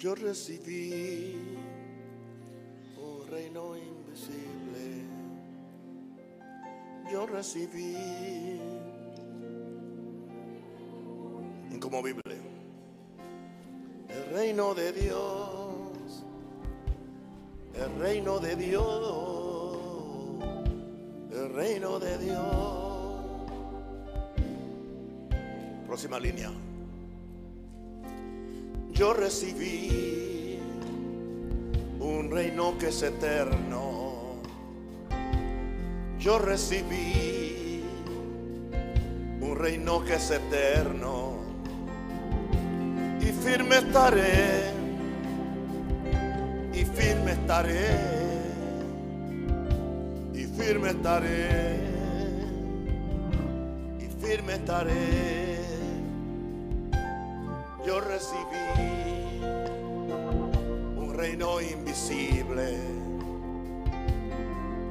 yo recibí un reino invisible. Yo recibí como Biblia. El reino de Dios, el reino de Dios, el reino de Dios. Próxima línea. Yo recibí un reino que es eterno. Yo recibí un reino que es eterno. Y firme estaré. Y firme estaré. Y firme estaré. Y firme estaré yo recibí un reino invisible.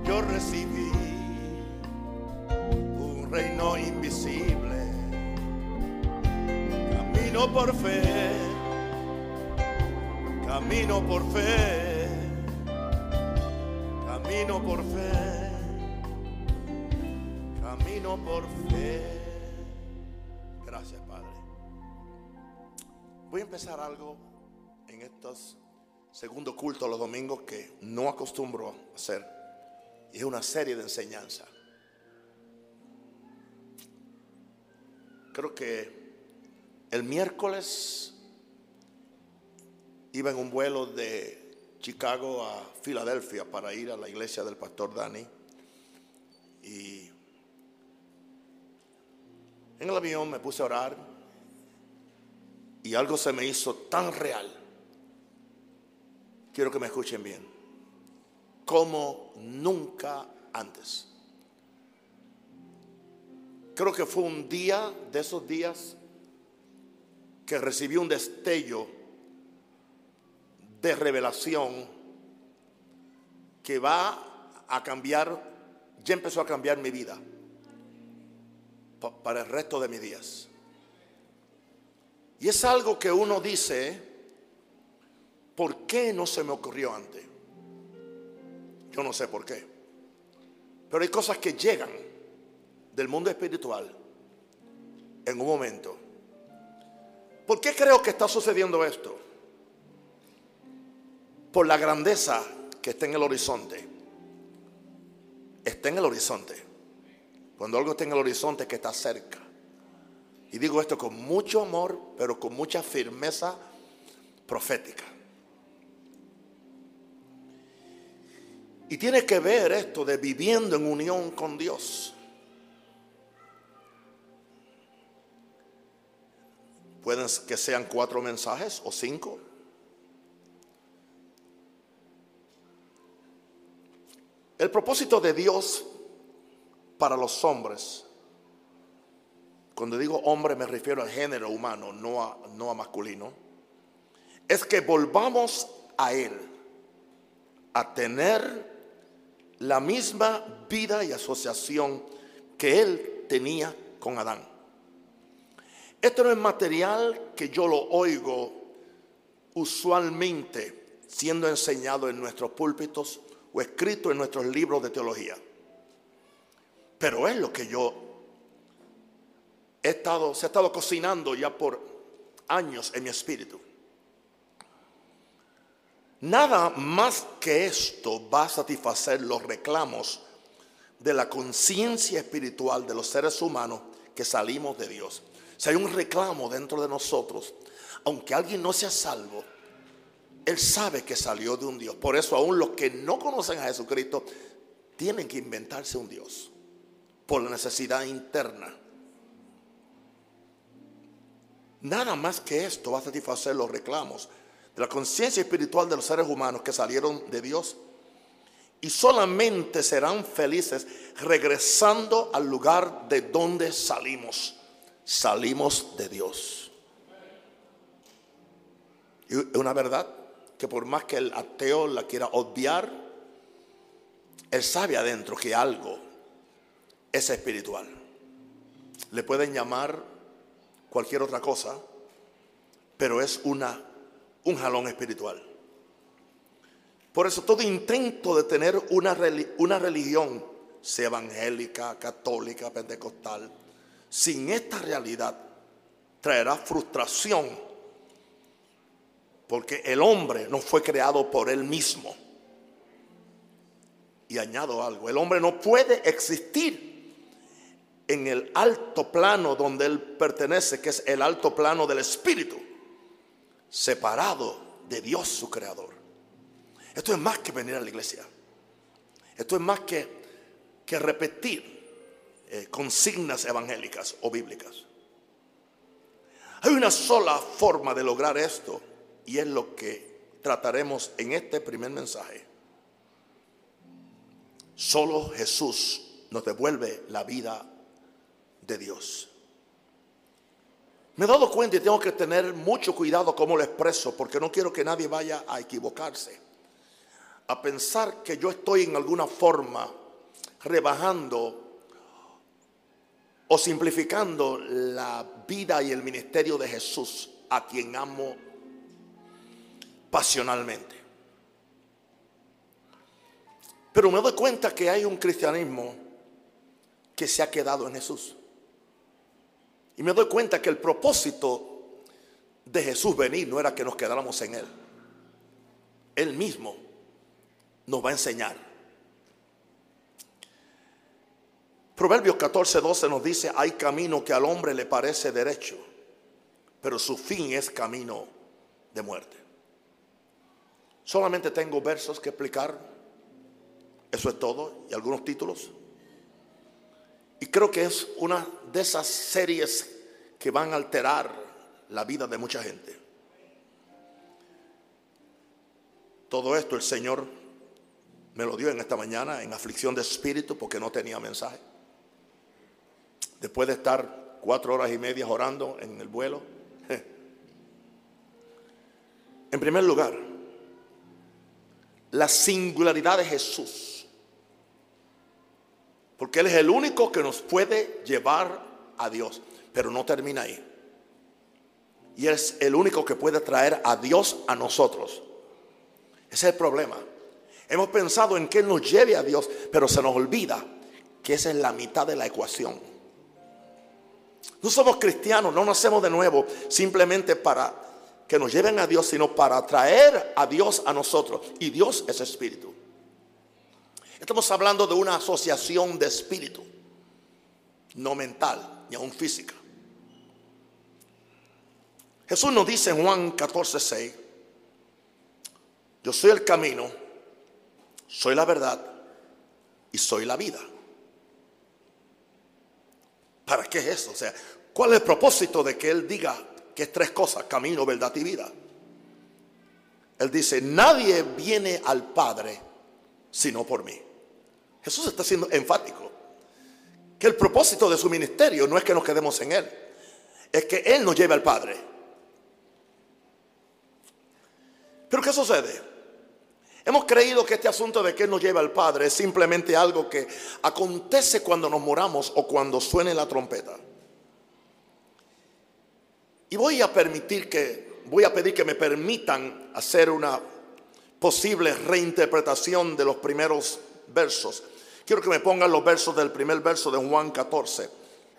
Yo recibí un reino invisible. Camino por fe, camino por fe, camino por fe, camino por fe. Voy a empezar algo en estos segundo culto los domingos que no acostumbro a hacer. Y es una serie de enseñanza. Creo que el miércoles iba en un vuelo de Chicago a Filadelfia para ir a la iglesia del pastor Dani. Y en el avión me puse a orar y algo se me hizo tan real. Quiero que me escuchen bien. Como nunca antes. Creo que fue un día de esos días que recibí un destello de revelación que va a cambiar, ya empezó a cambiar mi vida para el resto de mis días. Y es algo que uno dice, ¿por qué no se me ocurrió antes? Yo no sé por qué. Pero hay cosas que llegan del mundo espiritual en un momento. ¿Por qué creo que está sucediendo esto? Por la grandeza que está en el horizonte. Está en el horizonte. Cuando algo está en el horizonte que está cerca. Y digo esto con mucho amor, pero con mucha firmeza profética. Y tiene que ver esto de viviendo en unión con Dios. Pueden que sean cuatro mensajes o cinco. El propósito de Dios para los hombres cuando digo hombre me refiero al género humano, no a, no a masculino. Es que volvamos a Él, a tener la misma vida y asociación que Él tenía con Adán. Esto no es material que yo lo oigo usualmente siendo enseñado en nuestros púlpitos o escrito en nuestros libros de teología. Pero es lo que yo se ha estado cocinando ya por años en mi espíritu. Nada más que esto va a satisfacer los reclamos de la conciencia espiritual de los seres humanos que salimos de Dios. Si hay un reclamo dentro de nosotros, aunque alguien no sea salvo, él sabe que salió de un Dios. Por eso aún los que no conocen a Jesucristo tienen que inventarse un Dios por la necesidad interna. Nada más que esto va a satisfacer los reclamos de la conciencia espiritual de los seres humanos que salieron de Dios y solamente serán felices regresando al lugar de donde salimos. Salimos de Dios. Y una verdad que por más que el ateo la quiera obviar, él sabe adentro que algo es espiritual. Le pueden llamar cualquier otra cosa, pero es una un jalón espiritual. Por eso todo intento de tener una, una religión, sea evangélica, católica, pentecostal, sin esta realidad, traerá frustración. Porque el hombre no fue creado por él mismo. Y añado algo, el hombre no puede existir en el alto plano donde él pertenece, que es el alto plano del espíritu, separado de Dios su creador. Esto es más que venir a la iglesia. Esto es más que, que repetir eh, consignas evangélicas o bíblicas. Hay una sola forma de lograr esto y es lo que trataremos en este primer mensaje. Solo Jesús nos devuelve la vida de Dios. Me he dado cuenta y tengo que tener mucho cuidado cómo lo expreso porque no quiero que nadie vaya a equivocarse, a pensar que yo estoy en alguna forma rebajando o simplificando la vida y el ministerio de Jesús, a quien amo pasionalmente. Pero me doy cuenta que hay un cristianismo que se ha quedado en Jesús. Y me doy cuenta que el propósito de Jesús venir no era que nos quedáramos en Él. Él mismo nos va a enseñar Proverbios 14, 12 nos dice, hay camino que al hombre le parece derecho, pero su fin es camino de muerte. Solamente tengo versos que explicar, eso es todo, y algunos títulos. Y creo que es una de esas series que van a alterar la vida de mucha gente. Todo esto el Señor me lo dio en esta mañana en aflicción de espíritu porque no tenía mensaje después de estar cuatro horas y media orando en el vuelo. En primer lugar, la singularidad de Jesús. Porque Él es el único que nos puede llevar a Dios. Pero no termina ahí. Y es el único que puede traer a Dios a nosotros. Ese es el problema. Hemos pensado en que Él nos lleve a Dios, pero se nos olvida que esa es la mitad de la ecuación. No somos cristianos, no nacemos de nuevo simplemente para que nos lleven a Dios, sino para atraer a Dios a nosotros. Y Dios es espíritu. Estamos hablando de una asociación de espíritu, no mental, ni aún física. Jesús nos dice en Juan 14, 6, yo soy el camino, soy la verdad y soy la vida. ¿Para qué es eso? O sea, ¿cuál es el propósito de que Él diga que es tres cosas, camino, verdad y vida? Él dice, nadie viene al Padre sino por mí. Jesús está siendo enfático. Que el propósito de su ministerio no es que nos quedemos en Él, es que Él nos lleve al Padre. Pero ¿qué sucede? Hemos creído que este asunto de que nos lleva al Padre es simplemente algo que acontece cuando nos moramos o cuando suene la trompeta. Y voy a permitir que, voy a pedir que me permitan hacer una posible reinterpretación de los primeros versos. Quiero que me pongan los versos del primer verso de Juan 14.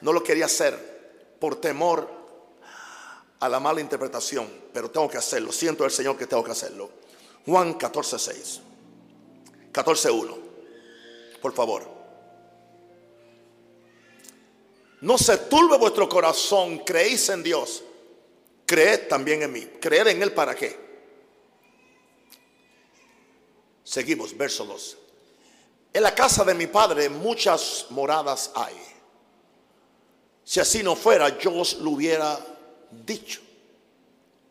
No lo quería hacer por temor a la mala interpretación, pero tengo que hacerlo. Siento el Señor que tengo que hacerlo. Juan 14, 6. 14, 1. Por favor. No se turbe vuestro corazón, creéis en Dios, creed también en mí. ¿Creer en Él para qué? Seguimos, verso 2. En la casa de mi padre muchas moradas hay. Si así no fuera, yo os lo hubiera dicho.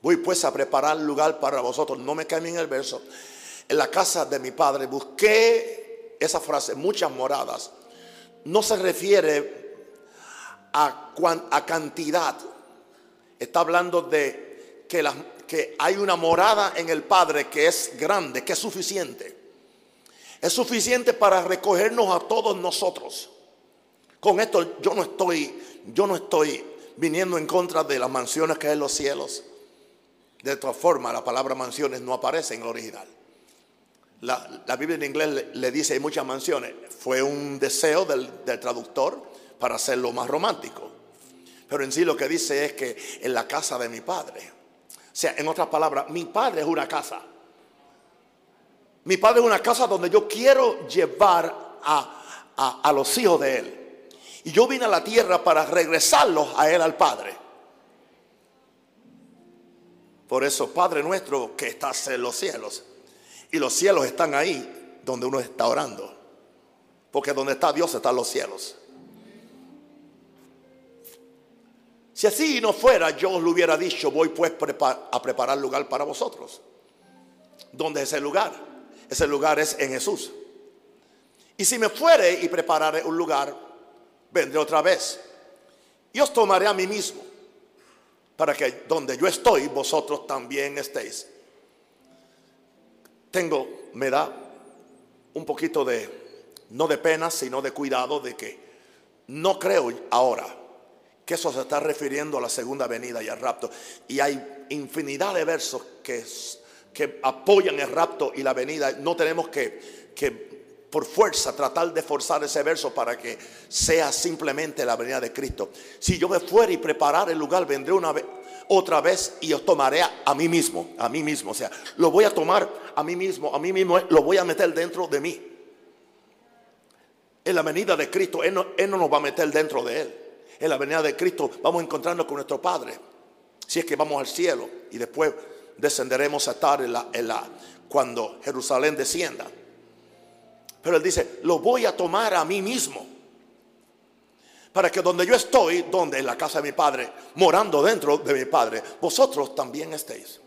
Voy pues a preparar lugar para vosotros. No me cambien el verso. En la casa de mi padre busqué esa frase, muchas moradas. No se refiere a, a cantidad. Está hablando de que hay una morada en el Padre que es grande, que es suficiente. Es suficiente para recogernos a todos nosotros. Con esto yo no estoy, yo no estoy viniendo en contra de las mansiones que hay en los cielos. De todas formas, la palabra mansiones no aparece en el original. La, la Biblia en inglés le, le, dice hay muchas mansiones. Fue un deseo del, del traductor para hacerlo más romántico. Pero en sí lo que dice es que en la casa de mi padre. O sea, en otras palabras, mi padre es una casa. Mi padre es una casa donde yo quiero llevar a, a, los hijos de él. Y yo vine a la tierra para regresarlos a él al Padre. Por eso, Padre nuestro que estás en los cielos. Y los cielos están ahí donde uno está orando. Porque donde está Dios están los cielos. Si así no fuera, yo os lo hubiera dicho, voy pues a preparar lugar para vosotros. ¿Dónde es ese lugar? Ese lugar es en Jesús. Y si me fuere y prepararé un lugar, vendré otra vez. Y os tomaré a mí mismo, para que donde yo estoy, vosotros también estéis. Tengo, me da un poquito de, no de pena, sino de cuidado de que no creo ahora que eso se está refiriendo a la segunda venida y al rapto. Y hay infinidad de versos que, que apoyan el rapto y la venida. No tenemos que, que por fuerza tratar de forzar ese verso para que sea simplemente la venida de Cristo. Si yo me fuera y preparar el lugar, vendré una vez, otra vez y os tomaré a, mí mismo, a mí mismo. O sea, lo voy a tomar a mí mismo, a mí mismo, lo voy a meter dentro de mí. En la venida de Cristo, Él no, él no nos va a meter dentro de Él en la venida de Cristo vamos a encontrarnos con nuestro Padre. Si es que vamos al cielo y después descenderemos a estar en la, cuando Jerusalén descienda. Pero Él dice, lo voy a tomar a mí mismo. Para que donde yo estoy, donde en la casa de mi Padre, morando dentro de mi Padre, vosotros también estéis.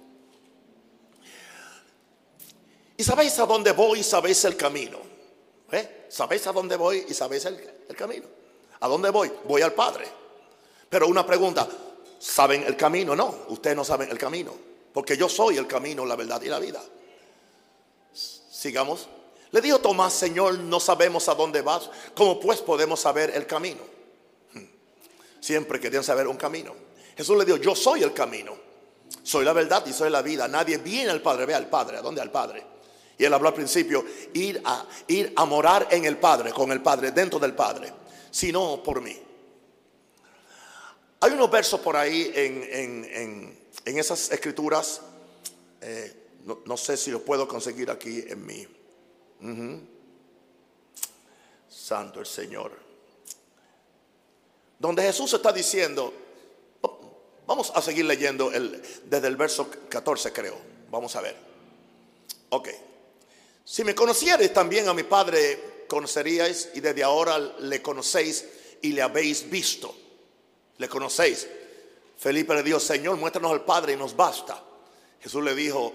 Y sabéis a dónde voy y sabéis el camino. ¿Eh? Sabéis a dónde voy y sabéis el, el camino. ¿A dónde voy? Voy al Padre. Pero una pregunta, ¿saben el camino? No, ustedes no saben el camino. Porque yo soy el camino, la verdad y la vida. Sigamos. Le dijo Tomás, Señor, no sabemos a dónde vas. ¿Cómo pues podemos saber el camino? Hmm. Siempre querían saber un camino. Jesús le dijo, yo soy el camino. Soy la verdad y soy la vida. Nadie viene al Padre, ve al Padre. ¿A dónde al Padre? Y él habló al principio, ir a, ir a morar en el Padre, con el Padre, dentro del Padre sino por mí. Hay unos versos por ahí en, en, en, en esas escrituras, eh, no, sé si los puedo conseguir aquí en mí. Santo el Señor. Donde Jesús está diciendo, vamos a seguir leyendo el, desde el verso 14 creo, vamos a ver. Ok. Si me conocieres también a mi Padre conoceríais y desde ahora le conocéis y le habéis visto. Le conocéis. Felipe le dijo, Señor, muéstranos al Padre y nos basta. Jesús le dijo,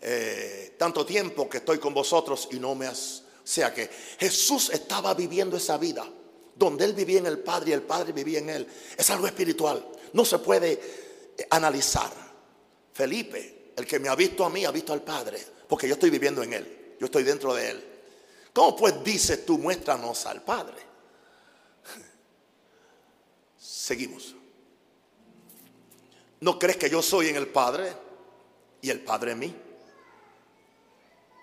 eh, tanto tiempo que estoy con vosotros y no me has... O sea que Jesús estaba viviendo esa vida, donde Él vivía en el Padre y el Padre vivía en Él. Es algo espiritual, no se puede eh, analizar. Felipe, el que me ha visto a mí, ha visto al Padre, porque yo estoy viviendo en Él, yo estoy dentro de Él. ¿Cómo pues dices tú, muéstranos al Padre? Seguimos. ¿No crees que yo soy en el Padre y el Padre en mí?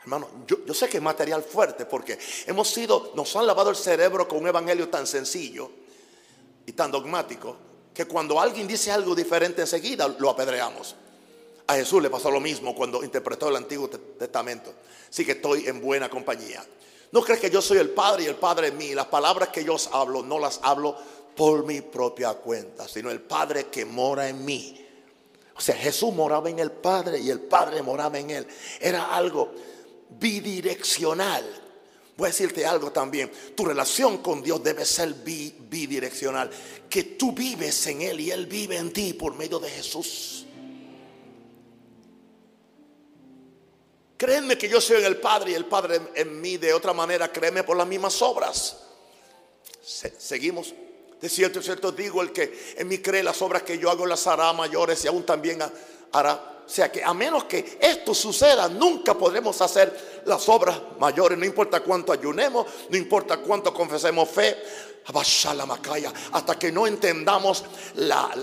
Hermano, yo, sé que es material fuerte porque hemos sido, nos han lavado el cerebro con un evangelio tan sencillo y tan dogmático que cuando alguien dice algo diferente enseguida lo apedreamos. A Jesús le pasó lo mismo cuando interpretó el Antiguo Testamento. Así que estoy en buena compañía. No crees que yo soy el Padre y el Padre en mí. Las palabras que yo os hablo no las hablo por mi propia cuenta, sino el Padre que mora en mí. O sea, Jesús moraba en el Padre y el Padre moraba en él. Era algo bidireccional. Voy a decirte algo también. Tu relación con Dios debe ser bidireccional. Que tú vives en Él y Él vive en ti por medio de Jesús. Créeme que yo soy en el Padre y el Padre en mí. De otra manera, créeme por las mismas obras. Se, seguimos. De cierto, cierto digo, el que en mí cree las obras que yo hago las hará mayores y aún también Ahora, o sea que a menos que esto suceda, nunca podremos hacer las obras mayores. No importa cuánto ayunemos, no importa cuánto confesemos fe, hasta que no entendamos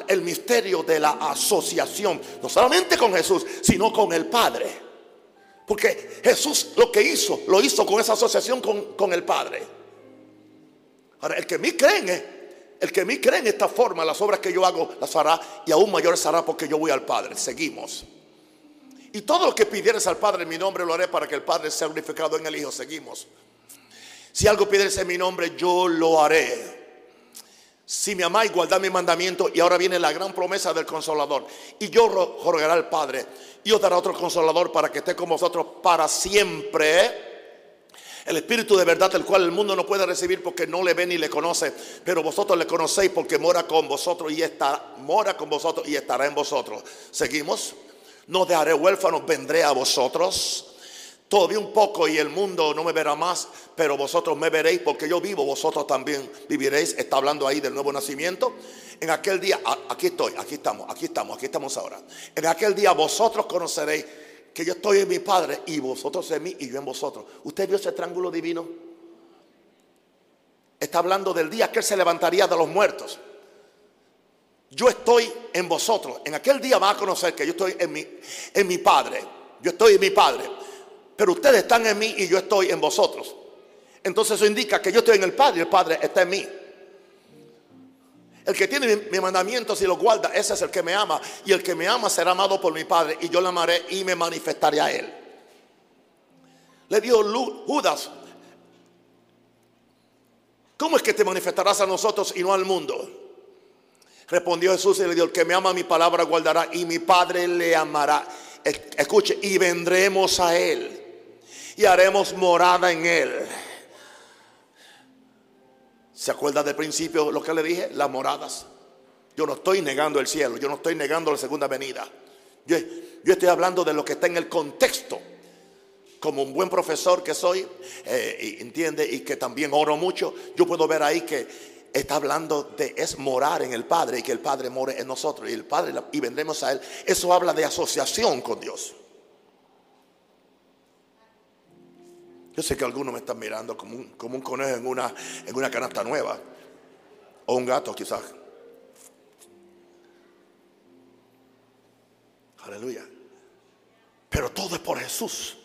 el misterio de la asociación, no solamente con Jesús, sino con el Padre. Porque Jesús lo que hizo, lo hizo con esa asociación con, el Padre. Ahora, el que me cree, el que me cree en esta forma, las obras que yo hago las hará y aún mayores hará porque yo voy al Padre. Seguimos. Y todo lo que pidieres al Padre en mi nombre lo haré para que el Padre sea glorificado en el Hijo. Seguimos. Si algo pidieres en mi nombre, yo lo haré. Si me amáis, guardad mi mandamiento. Y ahora viene la gran promesa del consolador. Y yo rogaré al Padre y os dará otro consolador para que esté con vosotros para siempre. El Espíritu de verdad, el cual el mundo no puede recibir porque no le ve ni le conoce, pero vosotros le conocéis porque mora con vosotros y está, mora con vosotros y estará en vosotros. Seguimos. No dejaré huérfanos, vendré a vosotros. Todavía un poco y el mundo no me verá más, pero vosotros me veréis porque yo vivo, vosotros también viviréis. Está hablando ahí del nuevo nacimiento. En aquel día, aquí estoy, aquí estamos, aquí estamos, aquí estamos ahora. En aquel día vosotros conoceréis que yo estoy en mi Padre y vosotros en mí y yo en vosotros. ¿Usted vio ese triángulo divino? Está hablando del día que Él se levantaría de los muertos. Yo estoy en vosotros. En aquel día va a conocer que yo estoy en mi, en mi Padre. Yo estoy en mi Padre. Pero ustedes están en mí y yo estoy en vosotros. Entonces eso indica que yo estoy en el Padre y el Padre está en mí. El que tiene mi, mandamiento si lo guarda, ese es el que me ama. Y el que me ama será amado por mi Padre. Y yo le amaré y me manifestaré a él. Le dio Judas. ¿Cómo es que te manifestarás a nosotros y no al mundo? Respondió Jesús y le dijo, el que me ama mi palabra guardará y mi Padre le amará. Escuche, y vendremos a él y haremos morada en él. ¿Se acuerda del principio lo que le dije? Las moradas. Yo no estoy negando el cielo, yo no estoy negando la segunda venida. Yo, estoy hablando de lo que está en el contexto. Como un buen profesor que soy, eh, entiende, y que también oro mucho, yo puedo ver ahí que está hablando de es morar en el Padre y que el Padre more en nosotros y el Padre y vendremos a Él. Eso habla de asociación con Dios. Yo sé que algunos me están mirando como un, como un conejo en una, en una canasta nueva. O un gato quizás. Aleluya. Pero todo es por Jesús.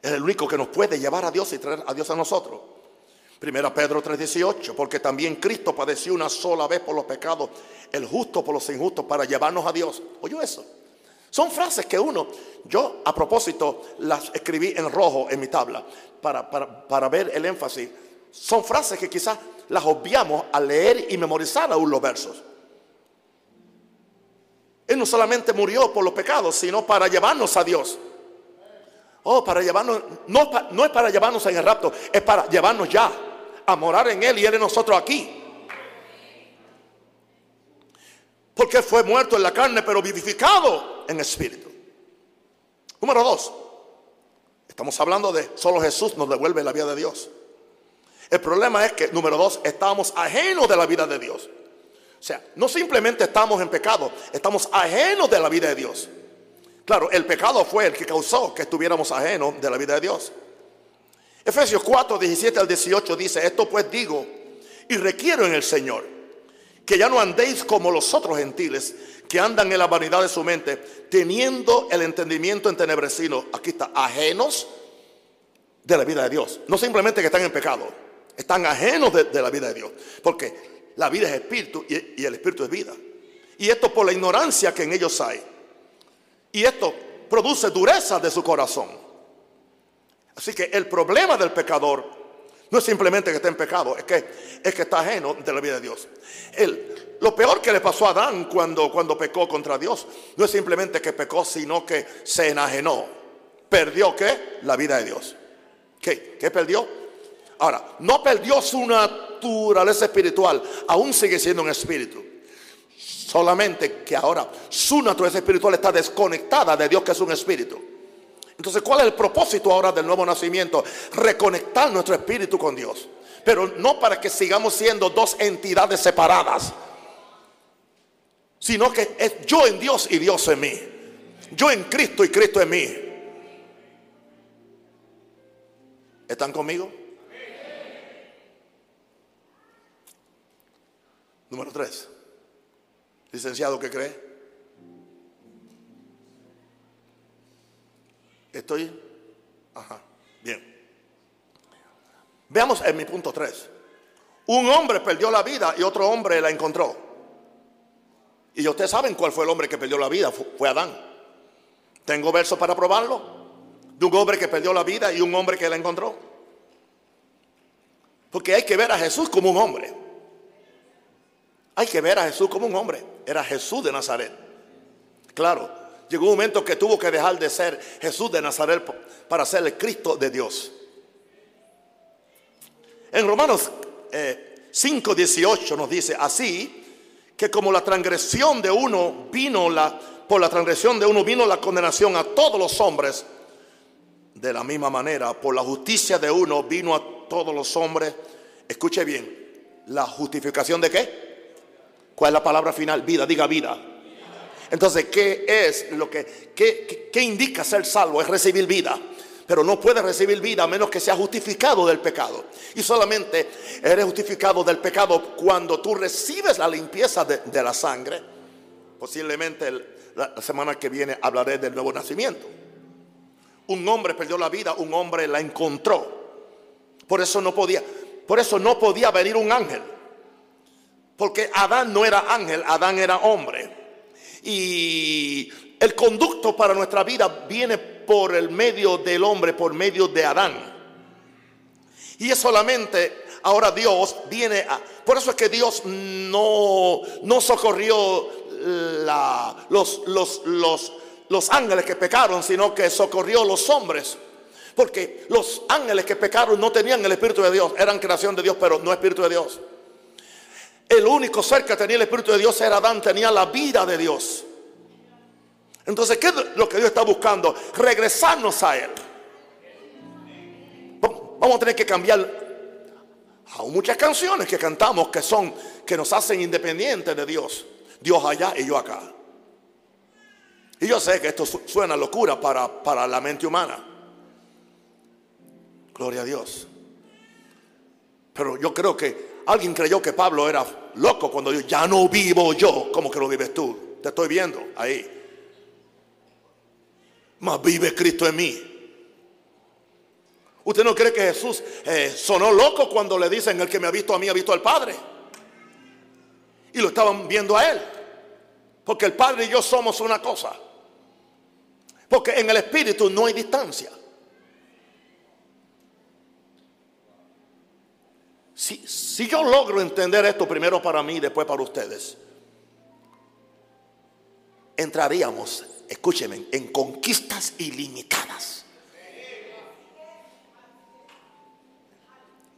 Es el único que nos puede llevar a Dios y traer a Dios a nosotros. Primera Pedro 3:18, porque también Cristo padeció una sola vez por los pecados, el justo por los injustos, para llevarnos a Dios. ¿Oyó eso? Son frases que uno, yo a propósito las escribí en rojo en mi tabla para, ver el énfasis. Son frases que quizás las obviamos al leer y memorizar aún los versos. Él no solamente murió por los pecados, sino para llevarnos a Dios. Oh, para llevarnos, no, no es para llevarnos en el rapto, es para llevarnos ya a morar en Él y Él en nosotros aquí. Porque fue muerto en la carne, pero vivificado en espíritu. Número dos. Estamos hablando de solo Jesús nos devuelve la vida de Dios. El problema es que, número dos, estamos ajenos de la vida de Dios. O sea, no simplemente estamos en pecado, estamos ajenos de la vida de Dios. Claro, el pecado fue el que causó que estuviéramos ajenos de la vida de Dios. Efesios 4, 17 al 18 dice, esto pues digo y requiero en el Señor que ya no andéis como los otros gentiles que andan en la vanidad de su mente, teniendo el entendimiento entenebrecido, aquí está, ajenos de la vida de Dios. No simplemente que están en pecado, están ajenos de, la vida de Dios, porque la vida es espíritu y, y el espíritu es vida. Y esto por la ignorancia que en ellos hay. Y esto produce dureza de su corazón. Así que el problema del pecador no es simplemente que esté en pecado, es que, es que está ajeno de la vida de Dios. El, lo peor que le pasó a Adán cuando, cuando pecó contra Dios no es simplemente que pecó, sino que se enajenó. ¿Perdió qué? La vida de Dios. ¿Qué? ¿Qué perdió? Ahora, no perdió su naturaleza espiritual, aún sigue siendo un espíritu. Solamente que ahora su naturaleza espiritual está desconectada de Dios que es un espíritu. Entonces, ¿cuál es el propósito ahora del nuevo nacimiento? Reconectar nuestro espíritu con Dios. Pero no para que sigamos siendo dos entidades separadas. sino que es yo en Dios y Dios en mí. Yo en Cristo y Cristo en mí. ¿Están conmigo? Número tres. Licenciado, ¿qué cree? ¿Estoy? Ajá, bien. Veamos en mi punto 3. Un hombre perdió la vida y otro hombre la encontró. Y ustedes saben cuál fue el hombre que perdió la vida. Fue Adán. Tengo versos para probarlo. De un hombre que perdió la vida y un hombre que la encontró. Porque hay que ver a Jesús como un hombre. Hay que ver a Jesús como un hombre. Era Jesús de Nazaret. Claro, llegó un momento que tuvo que dejar de ser Jesús de Nazaret para ser el Cristo de Dios. En Romanos 5, eh, 18 nos dice así que como la transgresión de uno vino la por la transgresión de uno vino la condenación a todos los hombres, de la misma manera, por la justicia de uno vino a todos los hombres. Escuche bien, la justificación de qué? ¿Cuál es la palabra final? Vida, diga vida. Entonces, ¿qué es lo que, qué, qué indica ser salvo? Es recibir vida pero no puedes recibir vida a menos que sea justificado del pecado. Y solamente eres justificado del pecado cuando tú recibes la limpieza de, la sangre. Posiblemente la semana que viene hablaré del nuevo nacimiento. Un hombre perdió la vida, un hombre la encontró. Por eso no podía, por eso no podía venir un ángel. Porque Adán no era ángel, Adán era hombre. Y el conducto para nuestra vida viene por el medio del hombre, por medio de Adán. Y es solamente ahora Dios viene a... Por eso es que Dios no, no socorrió los, los, los, los ángeles que pecaron, sino que socorrió los hombres. Porque los ángeles que pecaron no tenían el Espíritu de Dios, eran creación de Dios, pero no Espíritu de Dios. El único ser que tenía el Espíritu de Dios era Adán, tenía la vida de Dios. Entonces, ¿qué es lo que Dios está buscando? Regresarnos a Él. Vamos a tener que cambiar Hay muchas canciones que cantamos que son, que nos hacen independientes de Dios. Dios allá y yo acá. Y yo sé que esto suena locura para, para la mente humana. Gloria a Dios. Pero yo creo que alguien creyó que Pablo era loco cuando dijo, ya no vivo yo como que lo vives tú. Te estoy viendo ahí mas vive Cristo en mí. ¿Usted no cree que Jesús eh, sonó loco cuando le dicen el que me ha visto a mí ha visto al Padre? Y lo estaban viendo a él. Porque el Padre y yo somos una cosa. Porque en el Espíritu no hay distancia. Si, yo logro entender esto primero para mí y después para ustedes, entraríamos escúcheme, en conquistas ilimitadas.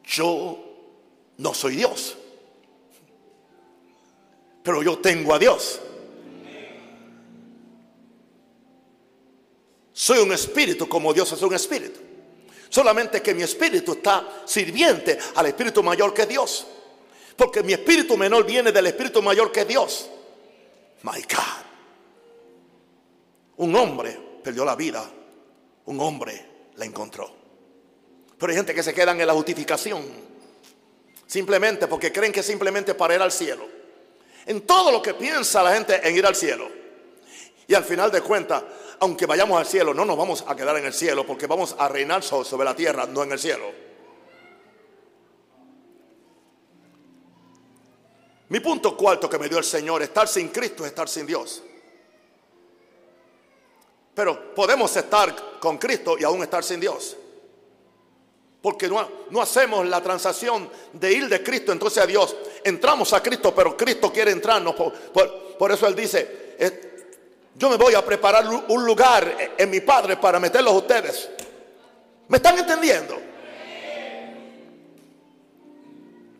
Yo no soy Dios, pero yo tengo a Dios. Soy un espíritu como Dios es un espíritu. Solamente que mi espíritu está sirviente al espíritu mayor que Dios. Porque mi espíritu menor viene del espíritu mayor que Dios. My God. Un hombre perdió la vida, un hombre la encontró. Pero hay gente que se quedan en la justificación, simplemente porque creen que simplemente para ir al cielo. En todo lo que piensa la gente en ir al cielo. Y al final de cuentas, aunque vayamos al cielo, no nos vamos a quedar en el cielo porque vamos a reinar sobre la tierra, no en el cielo. Mi punto cuarto que me dio el Señor, estar sin Cristo es estar sin Dios. Pero podemos estar con Cristo y aún estar sin Dios. Porque no, no, hacemos la transacción de ir de Cristo entonces a Dios. Entramos a Cristo, pero Cristo quiere entrarnos. Por, eso Él dice, yo me voy a preparar un lugar en mi Padre para meterlos a ustedes. ¿Me están entendiendo?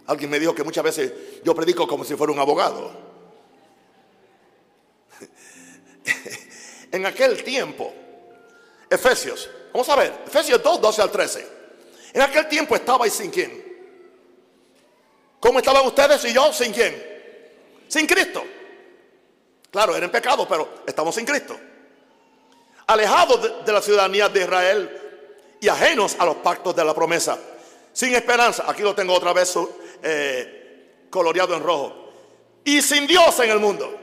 Alguien me dijo que muchas veces yo predico como si fuera un abogado. en aquel tiempo, Efesios, vamos a ver, Efesios 2, 12 al 13. En aquel tiempo estabais sin quién. ¿Cómo estaban ustedes y yo sin quién? Sin Cristo. Claro, era en pecado, pero estamos sin Cristo. Alejados de, la ciudadanía de Israel y ajenos a los pactos de la promesa. Sin esperanza. Aquí lo tengo otra vez eh, coloreado en rojo. Y sin Dios en el mundo.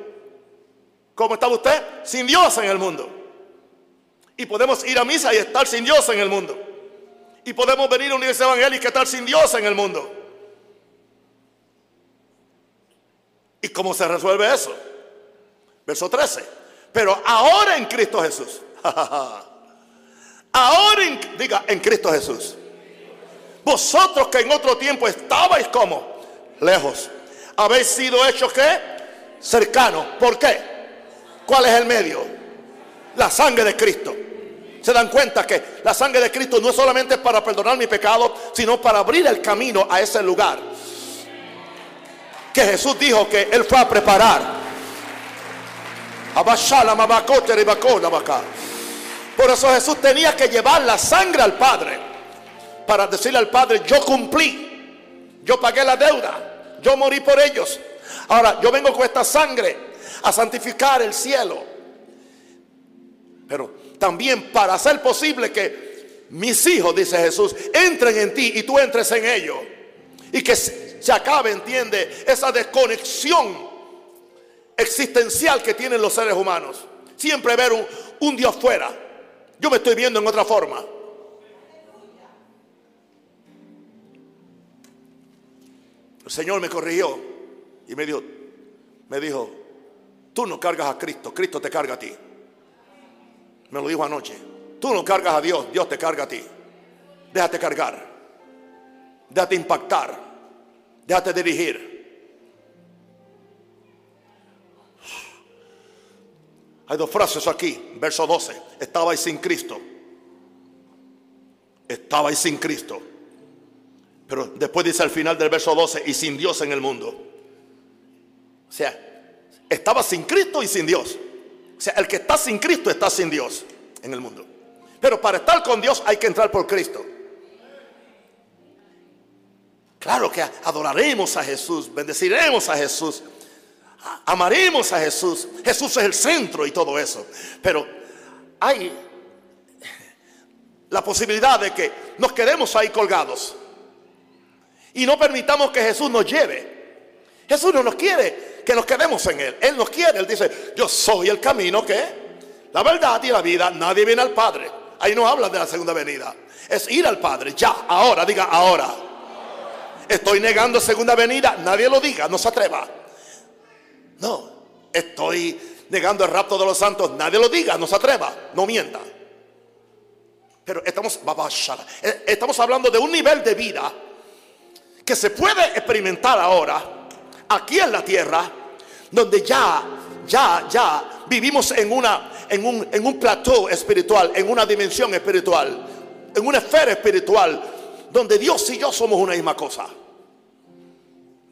¿Cómo está usted? Sin Dios en el mundo. Y podemos ir a misa y estar sin Dios en el mundo. Y podemos venir a una universidad evangélica y estar sin Dios en el mundo. ¿Y cómo se resuelve eso? Verso 13. Pero ahora en Cristo Jesús. ahora en, diga, en Cristo Jesús. Vosotros que en otro tiempo estabais como lejos, habéis sido hechos que cercanos. ¿Por qué? ¿Cuál es el medio? La sangre de Cristo. Se dan cuenta que la sangre de Cristo no es solamente para perdonar mi pecado, sino para abrir el camino a ese lugar que Jesús dijo que Él fue a preparar. Por eso Jesús tenía que llevar la sangre al Padre para decirle al Padre, yo cumplí, yo pagué la deuda, yo morí por ellos. Ahora yo vengo con esta sangre a santificar el cielo. Pero también para hacer posible que mis hijos, dice Jesús, entren en ti y tú entres en ellos. Y que se acabe, entiende, esa desconexión existencial que tienen los seres humanos. Siempre ver un, Dios fuera. Yo me estoy viendo en otra forma. El Señor me corrigió y me dijo, me dijo, tú no cargas a Cristo, Cristo te carga a ti. Me lo dijo anoche. Tú no cargas a Dios, Dios te carga a ti. Déjate cargar. Déjate impactar. Déjate dirigir. Hay dos frases aquí, verso 12. Estabais sin Cristo. Estabais sin Cristo. Pero después dice al final del verso 12, y sin Dios en el mundo. O sea, estaba sin Cristo y sin Dios. O sea, el que está sin Cristo está sin Dios en el mundo. Pero para estar con Dios hay que entrar por Cristo. Claro que adoraremos a Jesús, bendeciremos a Jesús, amaremos a Jesús. Jesús es el centro y todo eso. Pero hay la posibilidad de que nos quedemos ahí colgados y no permitamos que Jesús nos lleve. Jesús no nos quiere que nos quedemos en Él. Él nos quiere. Él dice, yo soy el camino que, la verdad y la vida. Nadie viene al Padre. Ahí no habla de la segunda venida. Es ir al Padre. Ya, ahora, diga ahora. Estoy negando segunda venida. Nadie lo diga, no se atreva. No, estoy negando el rapto de los santos. Nadie lo diga, no se atreva, no mienta. Pero estamos, eh, estamos hablando de un nivel de vida que se puede experimentar ahora, aquí en la tierra, donde ya, ya, ya vivimos en, una, en, un, en un plató espiritual, en una dimensión espiritual, en una esfera espiritual, donde Dios y yo somos una misma cosa.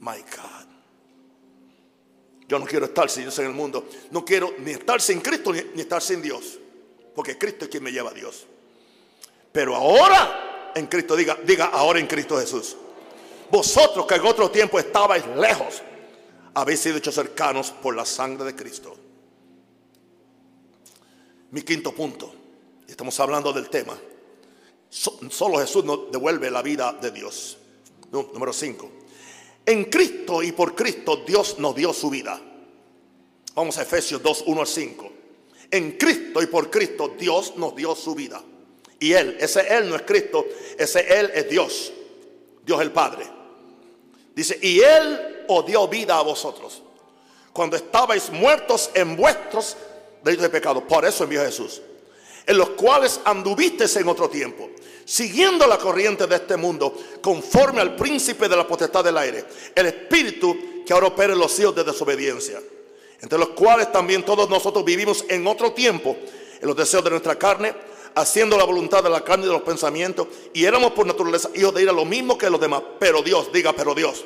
My God. Yo no quiero estar sin Dios en el mundo. No quiero ni estar sin Cristo ni, estar sin Dios. Porque Cristo es quien me lleva a Dios. Pero ahora en Cristo, diga, diga ahora en Cristo Jesús. Vosotros que en otro tiempo estabais lejos, habéis sido hechos cercanos por la sangre de Cristo. Mi quinto punto. Estamos hablando del tema. solo Jesús nos devuelve la vida de Dios. Número 5. En Cristo y por Cristo Dios nos dio su vida. Vamos a Efesios 2, 1 al 5. En Cristo y por Cristo Dios nos dio su vida. Y Él, ese Él no es Cristo, ese Él es Dios. Dios el Padre. Dice, y Él os dio vida a vosotros. Cuando estabais muertos en vuestros delitos de pecado. Por eso envió Jesús. En los cuales anduvisteis en otro tiempo siguiendo la corriente de este mundo, conforme al príncipe de la potestad del aire, el espíritu que ahora opera en los hijos de desobediencia, entre los cuales también todos nosotros vivimos en otro tiempo, en los deseos de nuestra carne, haciendo la voluntad de la carne y de los pensamientos, y éramos por naturaleza hijos de ir a lo mismo que los demás, pero Dios, diga, pero Dios,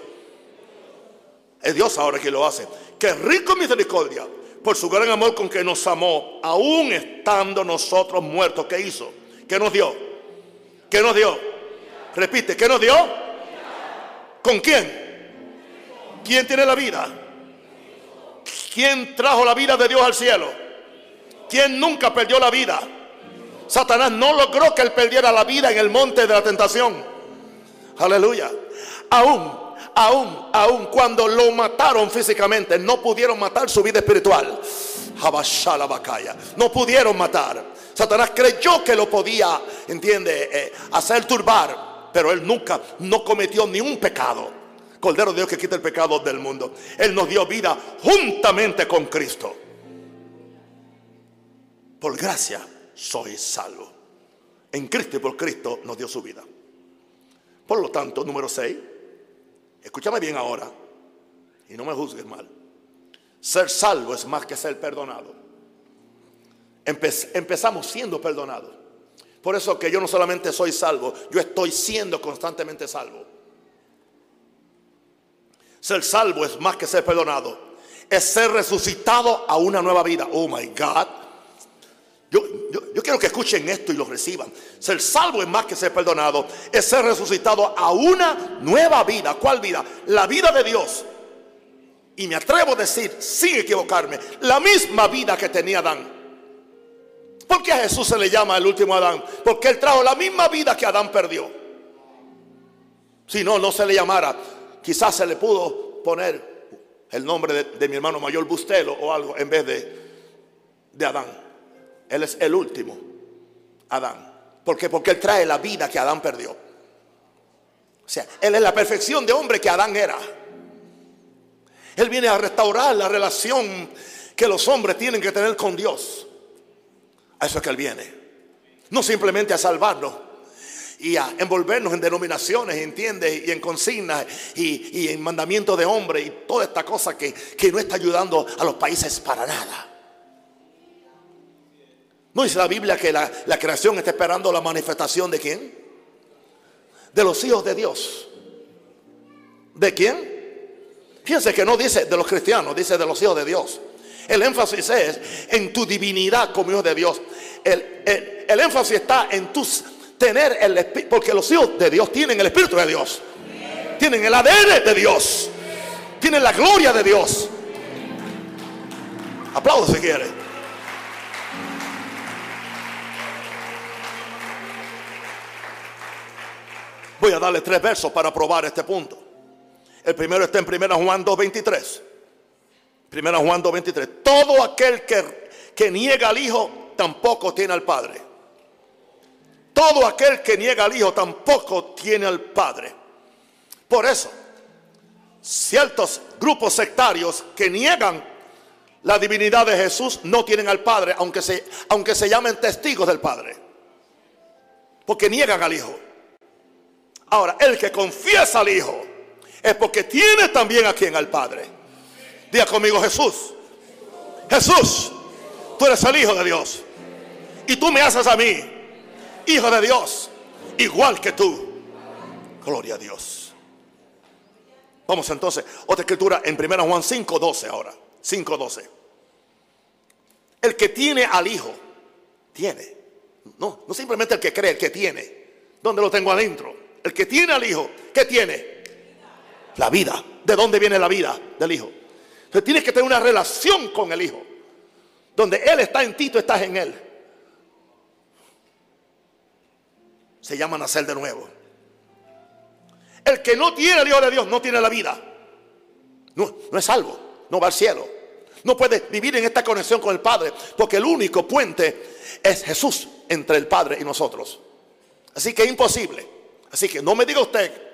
es Dios ahora quien lo hace, que rico en misericordia, por su gran amor con que nos amó, aún estando nosotros muertos, ¿qué hizo? ¿Qué nos dio? ¿Qué nos dio? Repite, ¿qué nos dio? ¿Con quién? ¿Quién tiene la vida? ¿quién trajo la vida de Dios al cielo? ¿Quién nunca perdió la vida? Satanás no logró que él perdiera la vida en el monte de la tentación. Aleluya. Aún, aún, aún cuando lo mataron físicamente, no pudieron matar su vida espiritual. No pudieron matar. Satanás creyó que lo podía, entiende, eh, hacer turbar, pero él nunca, no cometió ni un pecado. Cordero de Dios que quita el pecado del mundo. Él nos dio vida juntamente con Cristo. Por gracia soy salvo. En Cristo y por Cristo nos dio su vida. Por lo tanto, número 6, escúchame bien ahora y no me juzgues mal. Ser salvo es más que ser perdonado. Empezamos siendo perdonados. Por eso que yo no solamente soy salvo, yo estoy siendo constantemente salvo. Ser salvo es más que ser perdonado. Es ser resucitado a una nueva vida. Oh my God. Yo, yo, quiero que escuchen esto y lo reciban. Ser salvo es más que ser perdonado. Es ser resucitado a una nueva vida. ¿Cuál vida? La vida de Dios. Y me atrevo a decir, sin equivocarme, la misma vida que tenía Adán. ¿Por qué a Jesús se le llama el último Adán? Porque él trajo la misma vida que Adán perdió. Si no, no se le llamara. Quizás se le pudo poner el nombre de, mi hermano mayor Bustelo o algo en vez de, de Adán. Él es el último Adán. ¿Por qué? Porque él trae la vida que Adán perdió. O sea, él es la perfección de hombre que Adán era. Él viene a restaurar la relación que los hombres tienen que tener con Dios. A eso es que Él viene. No simplemente a salvarnos y a envolvernos en denominaciones, ¿entiendes? Y en consignas y, en mandamientos de hombre y toda esta cosa que, no está ayudando a los países para nada. ¿No dice la Biblia que la, la creación está esperando la manifestación de quién? De los hijos de Dios. ¿De quién? Fíjense que no dice de los cristianos, dice de los hijos de Dios. El énfasis es en tu divinidad como hijo de Dios. El, énfasis está en tu tener el espíritu, porque los hijos de Dios tienen el espíritu de Dios. Tienen el ADN de Dios. Tienen la gloria de Dios. Aplaudo si quiere. Voy a darle tres versos para probar este punto. El primero está en 1 Juan 2.23. 1 Juan 2.23. Todo aquel que, que niega al Hijo tampoco tiene al Padre. Todo aquel que niega al Hijo tampoco tiene al Padre. Por eso, ciertos grupos sectarios que niegan la divinidad de Jesús no tienen al Padre, aunque se, aunque se llamen testigos del Padre. Porque niegan al Hijo. Ahora, el que confiesa al Hijo es porque tiene también a quien al Padre. Diga conmigo Jesús. Jesús, tú eres el Hijo de Dios. Y tú me haces a mí, Hijo de Dios, igual que tú. Gloria a Dios. Vamos entonces, otra escritura en 1 Juan 5.12 ahora. 5.12. El que tiene al Hijo, tiene. No, no simplemente el que cree, el que tiene. ¿Dónde lo tengo adentro? El que tiene al Hijo, ¿qué tiene? La vida. ¿De dónde viene la vida del Hijo? Entonces tienes que tener una relación con el Hijo. Donde Él está en ti, tú estás en Él. Se llama nacer de nuevo. El que no tiene el Hijo de Dios no tiene la vida. No, no es salvo. No va al cielo. No puede vivir en esta conexión con el Padre. Porque el único puente es Jesús entre el Padre y nosotros. Así que es imposible. Así que no me diga usted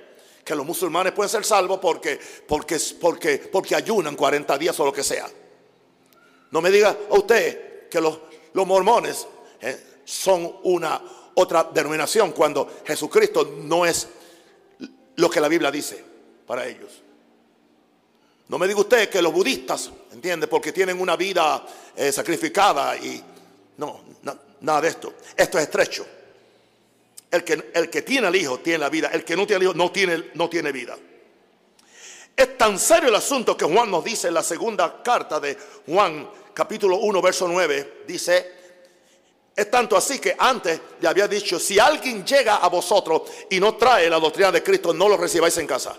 que los musulmanes pueden ser salvos porque, porque, porque, porque ayunan 40 días o lo que sea. No me diga a usted que los, los mormones eh, son una otra denominación cuando Jesucristo no es lo que la Biblia dice para ellos. No me diga usted que los budistas, ¿entiende? Porque tienen una vida eh, sacrificada y no, nada de esto. Esto es estrecho. El que, el que tiene al Hijo tiene la vida. El que no tiene al Hijo no tiene, no tiene vida. Es tan serio el asunto que Juan nos dice en la segunda carta de Juan, capítulo 1, verso 9. Dice, es tanto así que antes le había dicho, si alguien llega a vosotros y no trae la doctrina de Cristo, no lo recibáis en casa.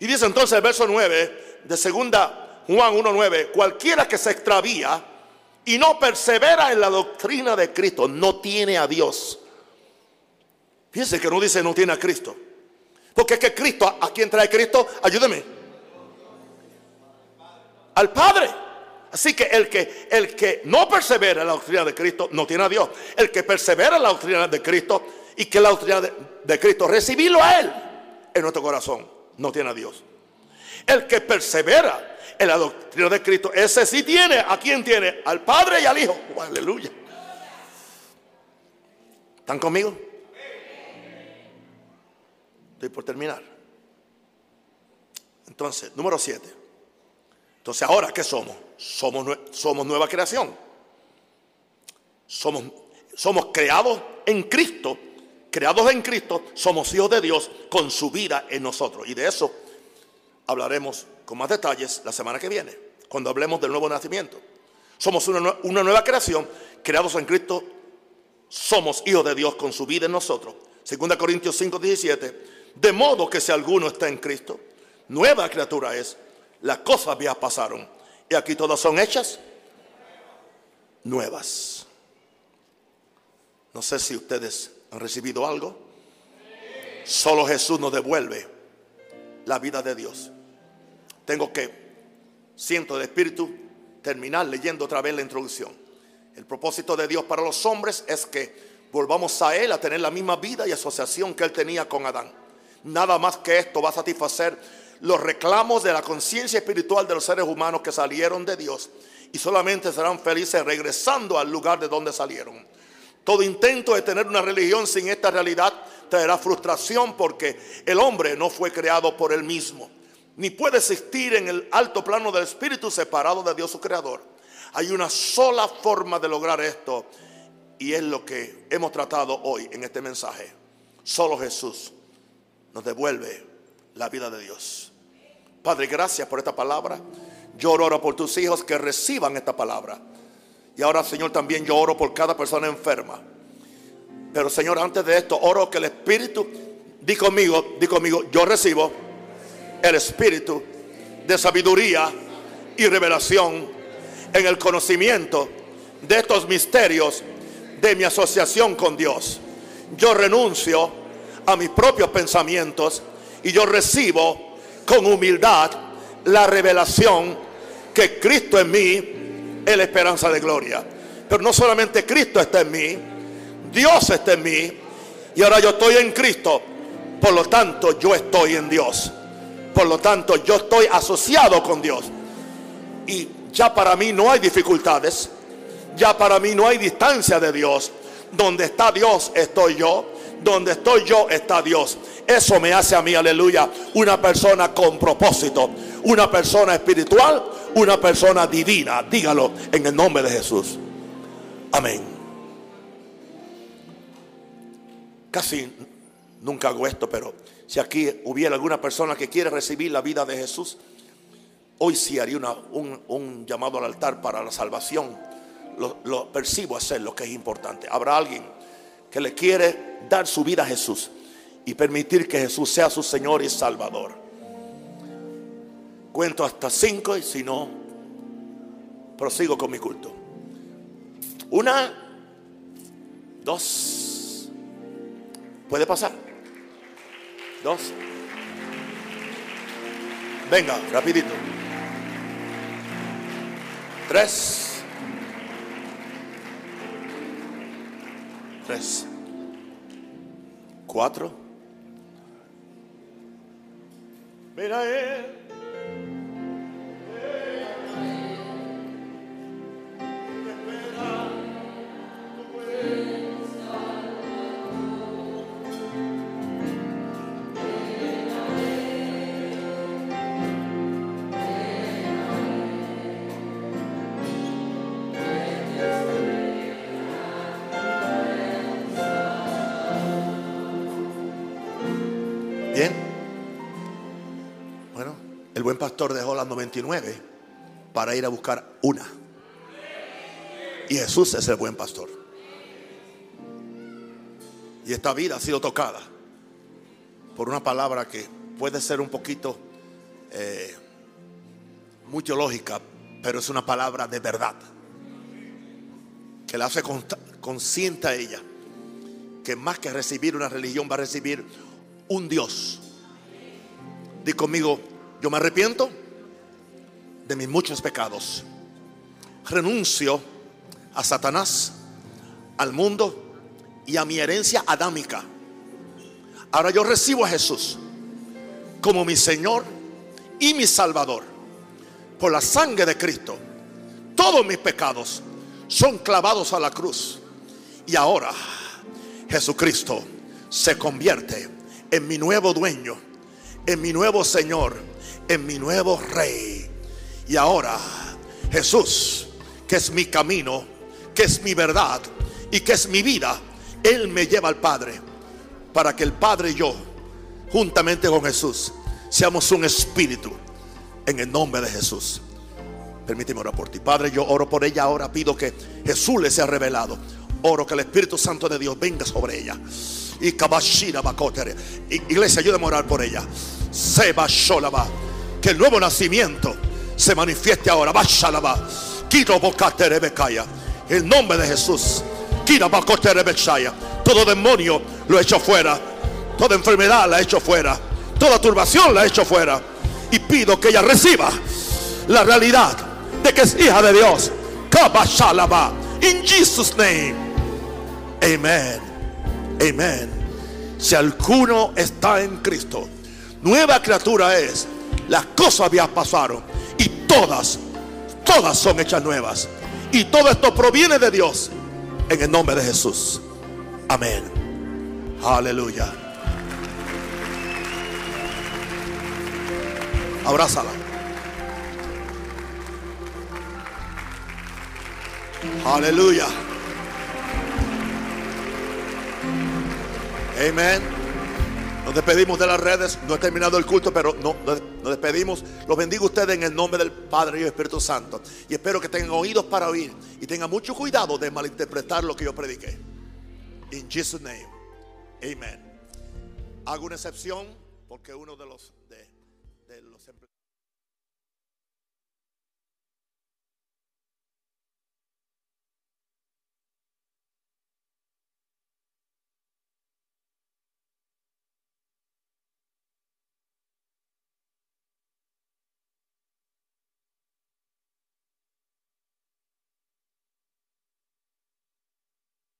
Y dice entonces el verso 9 de segunda Juan 1.9, cualquiera que se extravía y no persevera en la doctrina de Cristo, no tiene a Dios. Fíjense que no dice no tiene a Cristo. Porque es que Cristo, ¿a quién trae Cristo? Ayúdeme. Al Padre. Así que el que el que no persevera en la doctrina de Cristo no tiene a Dios. El que persevera en la doctrina de Cristo y que la doctrina de, de Cristo recibirlo a él en nuestro corazón no tiene a Dios. El que persevera en la doctrina de Cristo, ese sí tiene, ¿a quién tiene? Al Padre y al Hijo. aleluya. ¿Están conmigo? Estoy por terminar. Entonces, número 7. Entonces, ahora, ¿qué somos? Somos, somos nueva creación. Somos, somos creados en Cristo. Creados en Cristo, somos hijos de Dios con su vida en nosotros. Y de eso hablaremos con más detalles la semana que viene, cuando hablemos del nuevo nacimiento. Somos una, una nueva creación, creados en Cristo. Somos hijos de Dios con su vida en nosotros. 2 Corintios 5, 17 de modo que si alguno está en Cristo, nueva criatura es. Las cosas viejas pasaron. Y aquí todas son hechas nuevas. No sé si ustedes han recibido algo. Solo Jesús nos devuelve la vida de Dios. Tengo que, siento de espíritu, terminar leyendo otra vez la introducción. El propósito de Dios para los hombres es que volvamos a Él a tener la misma vida y asociación que Él tenía con Adán. Nada más que esto va a satisfacer los reclamos de la conciencia espiritual de los seres humanos que salieron de Dios y solamente serán felices regresando al lugar de donde salieron. Todo intento de tener una religión sin esta realidad traerá frustración porque el hombre no fue creado por él mismo, ni puede existir en el alto plano del espíritu separado de Dios su creador. Hay una sola forma de lograr esto y es lo que hemos tratado hoy en este mensaje. Solo Jesús nos devuelve la vida de Dios. Padre, gracias por esta palabra. Yo oro por tus hijos que reciban esta palabra. Y ahora, Señor, también yo oro por cada persona enferma. Pero, Señor, antes de esto, oro que el Espíritu, di conmigo, di conmigo, yo recibo el Espíritu de sabiduría y revelación en el conocimiento de estos misterios de mi asociación con Dios. Yo renuncio a mis propios pensamientos y yo recibo con humildad la revelación que Cristo en mí es la esperanza de gloria. Pero no solamente Cristo está en mí, Dios está en mí y ahora yo estoy en Cristo. Por lo tanto, yo estoy en Dios. Por lo tanto, yo estoy asociado con Dios. Y ya para mí no hay dificultades. Ya para mí no hay distancia de Dios. Donde está Dios, estoy yo. Donde estoy yo está Dios. Eso me hace a mí, aleluya, una persona con propósito, una persona espiritual, una persona divina. Dígalo en el nombre de Jesús. Amén. Casi nunca hago esto, pero si aquí hubiera alguna persona que quiere recibir la vida de Jesús, hoy sí haría un, llamado al altar para la salvación. Lo, lo percibo hacer lo que es importante. Habrá alguien que le quiere dar su vida a Jesús y permitir que Jesús sea su Señor y Salvador. Cuento hasta cinco y si no, prosigo con mi culto. Una, dos, puede pasar. Dos. Venga, rapidito. Tres. Tres. Cuatro. Él. Pastor dejó las 99 para ir a buscar una. Y Jesús es el buen pastor. Y esta vida ha sido tocada por una palabra que puede ser un poquito eh, muy pero es una palabra de verdad. Que la hace consciente a ella. Que más que recibir una religión va a recibir un Dios. Di conmigo, yo me arrepiento de mis muchos pecados. Renuncio a Satanás, al mundo y a mi herencia adámica. Ahora yo recibo a Jesús como mi Señor y mi Salvador. Por la sangre de Cristo, todos mis pecados son clavados a la cruz. Y ahora Jesucristo se convierte en mi nuevo dueño, en mi nuevo Señor, en mi nuevo Rey. Y ahora Jesús, que es mi camino, que es mi verdad y que es mi vida, Él me lleva al Padre para que el Padre y yo, juntamente con Jesús, seamos un espíritu en el nombre de Jesús. Permíteme orar por ti. Padre, yo oro por ella ahora. Pido que Jesús le sea revelado. Oro que el Espíritu Santo de Dios venga sobre ella. Y. Iglesia, ayúdame a orar por ella. Seba Sholaba. Que el nuevo nacimiento se manifieste ahora. Bashalaba. Kiro Bokatere Bekaya. En el nombre de Jesús. Todo demonio lo he hecho fuera. Toda enfermedad la he hecho fuera. Toda turbación la he hecho fuera. Y pido que ella reciba la realidad de que es hija de Dios. In Jesus' name. Amen. Amen. Si alguno está en Cristo, nueva criatura es. Las cosas ya pasaron. Y todas, todas son hechas nuevas. Y todo esto proviene de Dios. En el nombre de Jesús. Amén. Aleluya. Abrázala. Aleluya. Amén. Despedimos de las redes. No he terminado el culto, pero no, nos despedimos. Los bendigo a ustedes en el nombre del Padre y del Espíritu Santo. Y espero que tengan oídos para oír y tengan mucho cuidado de malinterpretar lo que yo prediqué. In Jesus' name. Amen. Hago una excepción porque uno de los